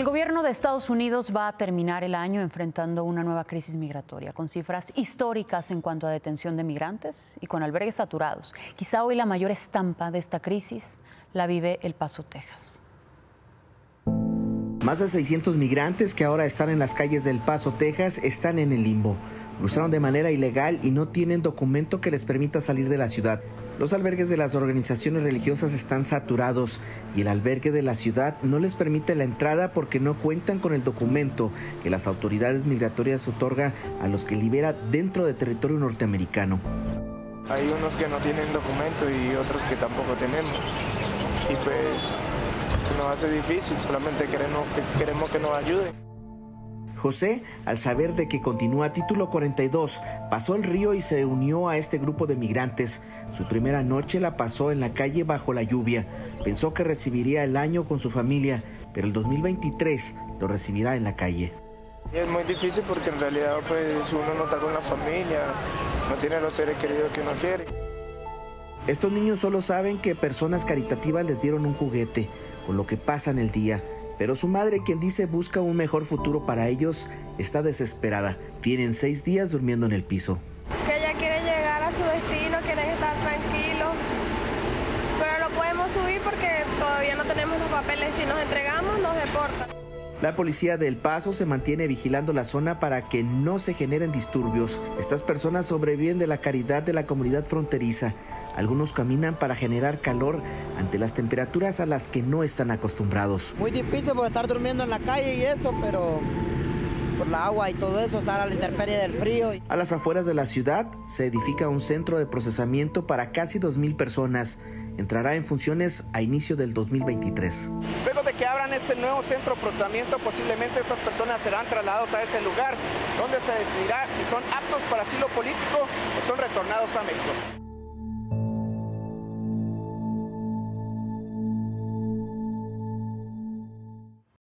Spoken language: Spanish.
El gobierno de Estados Unidos va a terminar el año enfrentando una nueva crisis migratoria, con cifras históricas en cuanto a detención de migrantes y con albergues saturados. Quizá hoy la mayor estampa de esta crisis la vive El Paso, Texas. Más de 600 migrantes que ahora están en las calles del Paso, Texas, están en el limbo. Cruzaron de manera ilegal y no tienen documento que les permita salir de la ciudad. Los albergues de las organizaciones religiosas están saturados y el albergue de la ciudad no les permite la entrada porque no cuentan con el documento que las autoridades migratorias otorgan a los que libera dentro de territorio norteamericano. Hay unos que no tienen documento y otros que tampoco tenemos. Y pues se nos hace difícil, solamente queremos que, queremos que nos ayuden. José, al saber de que continúa título 42, pasó el río y se unió a este grupo de migrantes. Su primera noche la pasó en la calle bajo la lluvia. Pensó que recibiría el año con su familia, pero el 2023 lo recibirá en la calle. Es muy difícil porque en realidad pues uno no está con la familia, no tiene los seres queridos que uno quiere. Estos niños solo saben que personas caritativas les dieron un juguete, con lo que pasan el día pero su madre, quien dice busca un mejor futuro para ellos, está desesperada. Tienen seis días durmiendo en el piso. Que ella quiere llegar a su destino, quiere estar tranquilo, pero no podemos subir porque todavía no tenemos los papeles. Si nos entregamos, nos deportan. La policía del Paso se mantiene vigilando la zona para que no se generen disturbios. Estas personas sobreviven de la caridad de la comunidad fronteriza. Algunos caminan para generar calor ante las temperaturas a las que no están acostumbrados. Muy difícil por estar durmiendo en la calle y eso, pero por la agua y todo eso, estar a la intemperie del frío. A las afueras de la ciudad se edifica un centro de procesamiento para casi 2.000 personas. Entrará en funciones a inicio del 2023. Luego de que abran este nuevo centro de procesamiento, posiblemente estas personas serán trasladados a ese lugar donde se decidirá si son aptos para asilo político o son retornados a México.